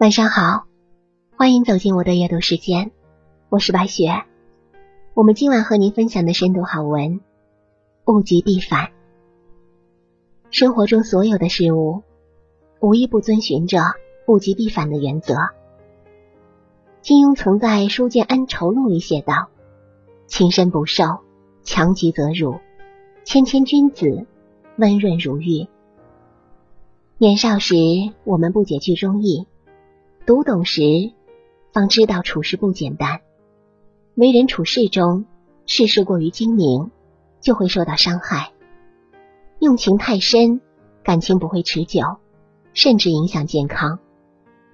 晚上好，欢迎走进我的阅读时间，我是白雪。我们今晚和您分享的深度好文：物极必反。生活中所有的事物，无一不遵循着物极必反的原则。金庸曾在《书剑恩仇录》里写道：“情深不寿，强极则辱；谦谦君子，温润如玉。”年少时，我们不解剧中意。读懂时，方知道处事不简单。为人处事中，事事过于精明，就会受到伤害。用情太深，感情不会持久，甚至影响健康。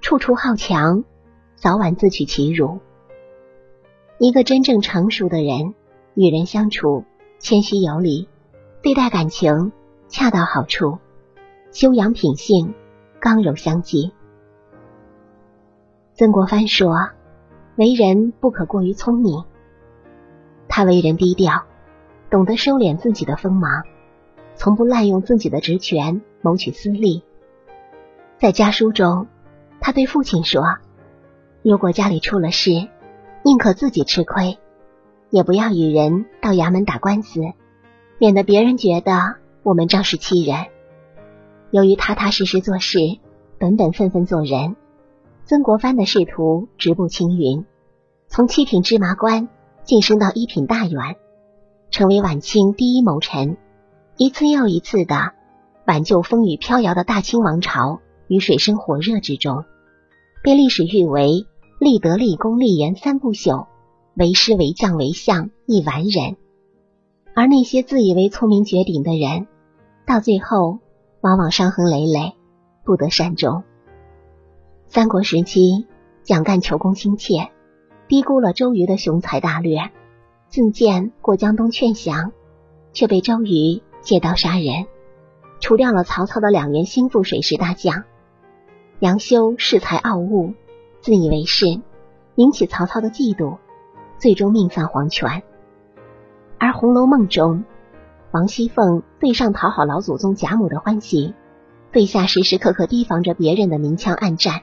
处处好强，早晚自取其辱。一个真正成熟的人，与人相处谦虚有礼，对待感情恰到好处，修养品性刚柔相济。曾国藩说：“为人不可过于聪明。”他为人低调，懂得收敛自己的锋芒，从不滥用自己的职权谋取私利。在家书中，他对父亲说：“如果家里出了事，宁可自己吃亏，也不要与人到衙门打官司，免得别人觉得我们仗势欺人。”由于踏踏实实做事，本本分分做人。曾国藩的仕途直步青云，从七品芝麻官晋升到一品大员，成为晚清第一谋臣，一次又一次的挽救风雨飘摇的大清王朝于水深火热之中，被历史誉为立德、立功、立言三不朽，为师、为将、为相一完人。而那些自以为聪明绝顶的人，到最后往往伤痕累累，不得善终。三国时期，蒋干求功心切，低估了周瑜的雄才大略，自荐过江东劝降，却被周瑜借刀杀人，除掉了曹操的两员心腹水师大将。杨修恃才傲物，自以为是，引起曹操的嫉妒，最终命丧黄泉。而《红楼梦》中，王熙凤对上讨好老祖宗贾母的欢喜，对下时时刻刻提防着别人的明枪暗战。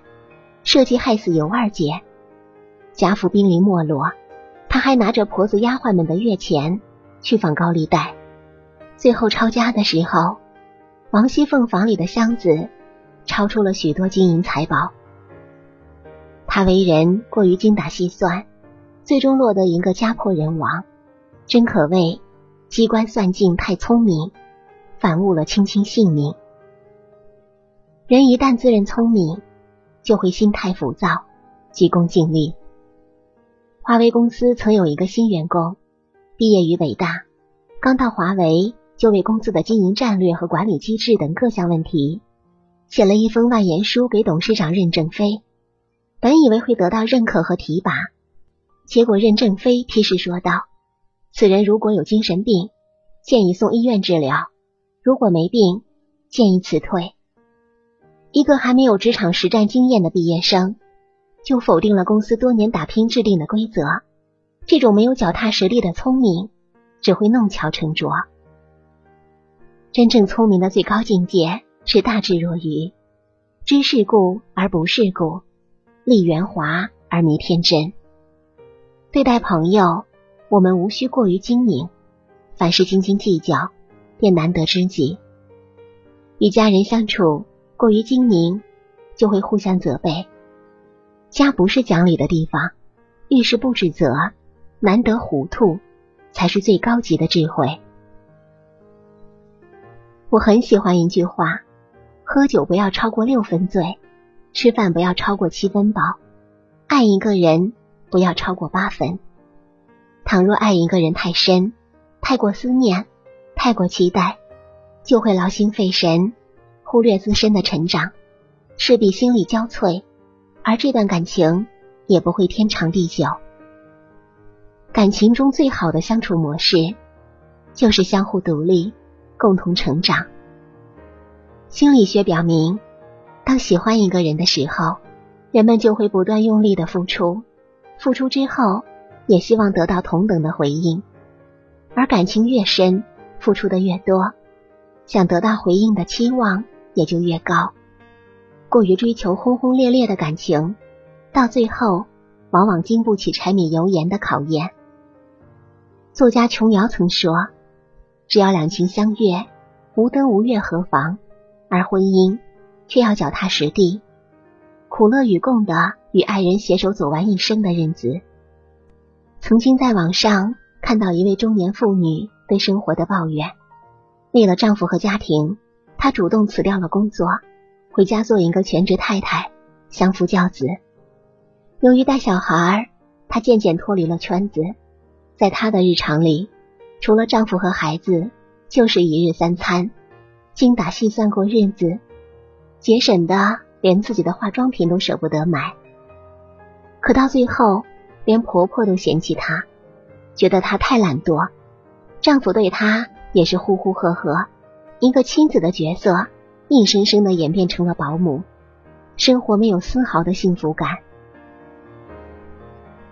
设计害死尤二姐，贾府濒临没落，他还拿着婆子丫鬟们的月钱去放高利贷。最后抄家的时候，王熙凤房里的箱子抄出了许多金银财宝。他为人过于精打细算，最终落得一个家破人亡，真可谓机关算尽太聪明，反误了卿卿性命。人一旦自认聪明。就会心态浮躁，急功近利。华为公司曾有一个新员工，毕业于北大，刚到华为就为公司的经营战略和管理机制等各项问题写了一封万言书给董事长任正非。本以为会得到认可和提拔，结果任正非批示说道：“此人如果有精神病，建议送医院治疗；如果没病，建议辞退。”一个还没有职场实战经验的毕业生，就否定了公司多年打拼制定的规则。这种没有脚踏实地的聪明，只会弄巧成拙。真正聪明的最高境界是大智若愚，知世故而不世故，立圆滑而迷天真。对待朋友，我们无需过于精明，凡事斤斤计较，便难得知己。与家人相处。过于精明，就会互相责备。家不是讲理的地方，遇事不指责，难得糊涂，才是最高级的智慧。我很喜欢一句话：喝酒不要超过六分醉，吃饭不要超过七分饱，爱一个人不要超过八分。倘若爱一个人太深，太过思念，太过期待，就会劳心费神。忽略自身的成长，势必心力交瘁，而这段感情也不会天长地久。感情中最好的相处模式，就是相互独立，共同成长。心理学表明，当喜欢一个人的时候，人们就会不断用力的付出，付出之后也希望得到同等的回应。而感情越深，付出的越多，想得到回应的期望。也就越高，过于追求轰轰烈烈的感情，到最后往往经不起柴米油盐的考验。作家琼瑶曾说：“只要两情相悦，无灯无月何妨？而婚姻却要脚踏实地，苦乐与共的与爱人携手走完一生的日子。”曾经在网上看到一位中年妇女对生活的抱怨：为了丈夫和家庭，她主动辞掉了工作。回家做一个全职太太，相夫教子。由于带小孩，她渐渐脱离了圈子。在她的日常里，除了丈夫和孩子，就是一日三餐。精打细算过日子，节省的连自己的化妆品都舍不得买。可到最后，连婆婆都嫌弃她，觉得她太懒惰。丈夫对她也是呼呼喝喝，一个妻子的角色。硬生生的演变成了保姆，生活没有丝毫的幸福感。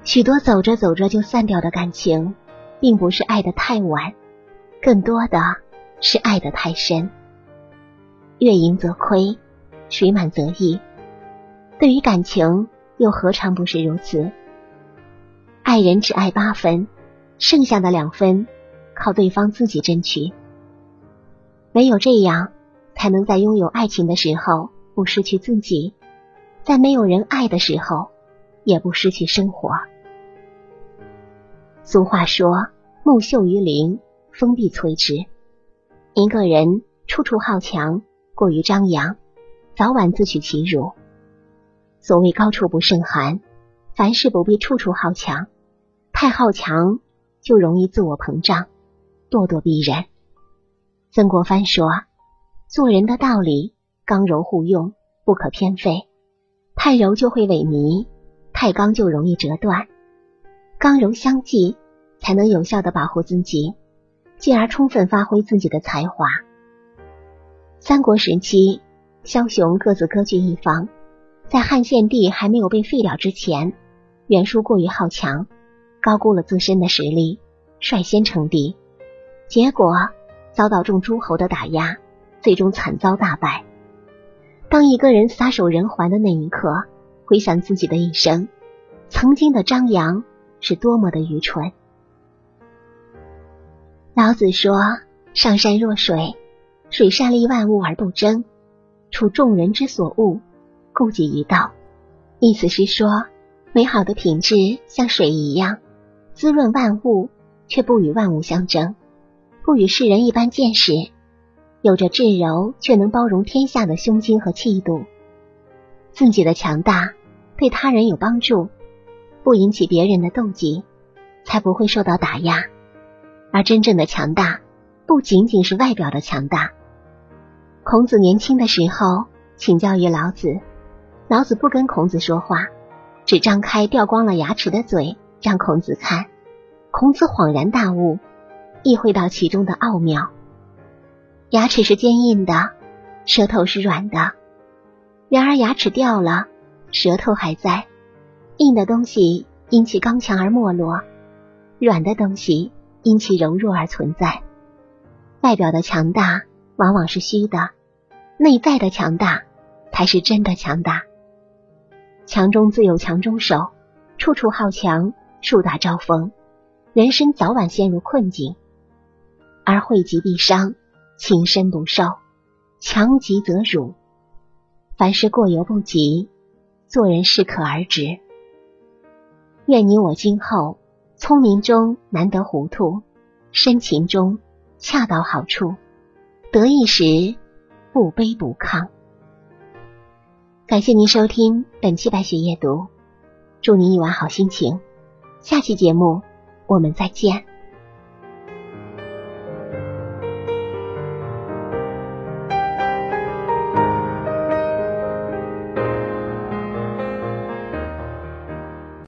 许多走着走着就散掉的感情，并不是爱的太晚，更多的是爱的太深。月盈则亏，水满则溢。对于感情，又何尝不是如此？爱人只爱八分，剩下的两分靠对方自己争取。唯有这样。才能在拥有爱情的时候不失去自己，在没有人爱的时候也不失去生活。俗话说：“木秀于林，风必摧之。”一个人处处好强，过于张扬，早晚自取其辱。所谓高处不胜寒，凡事不必处处好强，太好强就容易自我膨胀，咄咄逼人。曾国藩说。做人的道理，刚柔互用，不可偏废。太柔就会萎靡，太刚就容易折断。刚柔相济，才能有效的保护自己，进而充分发挥自己的才华。三国时期，枭雄各自割据一方，在汉献帝还没有被废掉之前，袁术过于好强，高估了自身的实力，率先称帝，结果遭到众诸侯的打压。最终惨遭大败。当一个人撒手人寰的那一刻，回想自己的一生，曾经的张扬是多么的愚蠢。老子说：“上善若水，水善利万物而不争，处众人之所恶，故几于道。”意思是说，美好的品质像水一样，滋润万物，却不与万物相争，不与世人一般见识。有着至柔却能包容天下的胸襟和气度，自己的强大对他人有帮助，不引起别人的妒忌，才不会受到打压。而真正的强大不仅仅是外表的强大。孔子年轻的时候请教于老子，老子不跟孔子说话，只张开掉光了牙齿的嘴让孔子看。孔子恍然大悟，意会到其中的奥妙。牙齿是坚硬的，舌头是软的。然而牙齿掉了，舌头还在。硬的东西因其刚强而没落，软的东西因其柔弱而存在。外表的强大往往是虚的，内在的强大才是真的强大。强中自有强中手，处处好强，树大招风，人生早晚陷入困境，而惠及必伤。情深不寿，强极则辱。凡事过犹不及，做人适可而止。愿你我今后，聪明中难得糊涂，深情中恰到好处，得意时不卑不亢。感谢您收听本期白雪夜读，祝您一晚好心情。下期节目我们再见。